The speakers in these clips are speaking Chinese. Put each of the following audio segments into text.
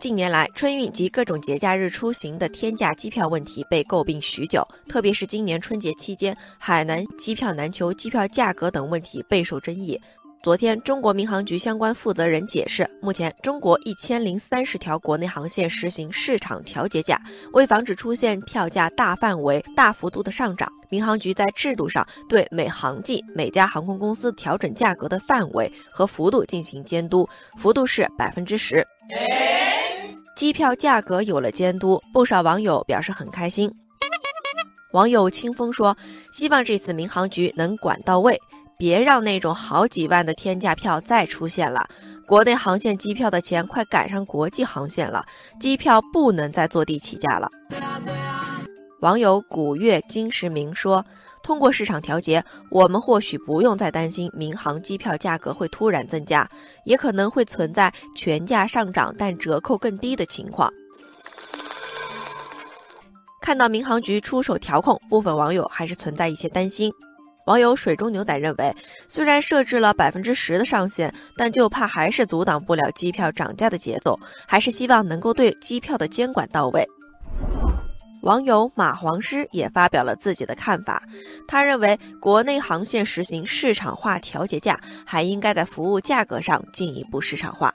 近年来，春运及各种节假日出行的天价机票问题被诟病许久，特别是今年春节期间，海南机票难求、机票价格等问题备受争议。昨天，中国民航局相关负责人解释，目前中国一千零三十条国内航线实行市场调节价，为防止出现票价大范围、大幅度的上涨，民航局在制度上对每航季每家航空公司调整价格的范围和幅度进行监督，幅度是百分之十。机票价格有了监督，不少网友表示很开心。网友清风说：“希望这次民航局能管到位。”别让那种好几万的天价票再出现了。国内航线机票的钱快赶上国际航线了，机票不能再坐地起价了。网友古月金石明说：“通过市场调节，我们或许不用再担心民航机票价格会突然增加，也可能会存在全价上涨但折扣更低的情况。”看到民航局出手调控，部分网友还是存在一些担心。网友水中牛仔认为，虽然设置了百分之十的上限，但就怕还是阻挡不了机票涨价的节奏，还是希望能够对机票的监管到位。网友马黄师也发表了自己的看法，他认为国内航线实行市场化调节价，还应该在服务价格上进一步市场化。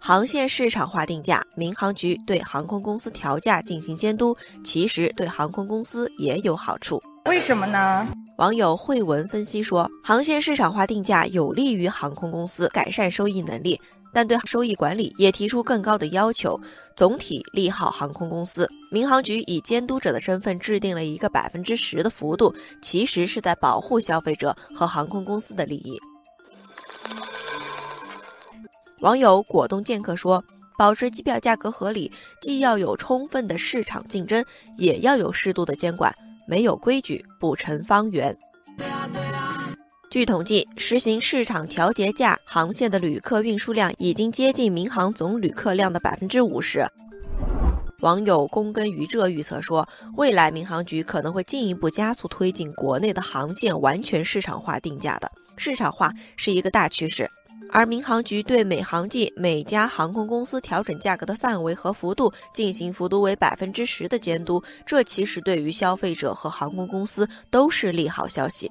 航线市场化定价，民航局对航空公司调价进行监督，其实对航空公司也有好处。为什么呢？网友慧文分析说，航线市场化定价有利于航空公司改善收益能力，但对收益管理也提出更高的要求，总体利好航空公司。民航局以监督者的身份制定了一个百分之十的幅度，其实是在保护消费者和航空公司的利益。网友果冻剑客说：“保持机票价格合理，既要有充分的市场竞争，也要有适度的监管。没有规矩不成方圆。”据统计，实行市场调节价航线的旅客运输量已经接近民航总旅客量的百分之五十。网友躬耕于这预测说，未来民航局可能会进一步加速推进国内的航线完全市场化定价的。市场化是一个大趋势。而民航局对每航季每家航空公司调整价格的范围和幅度进行幅度为百分之十的监督，这其实对于消费者和航空公司都是利好消息。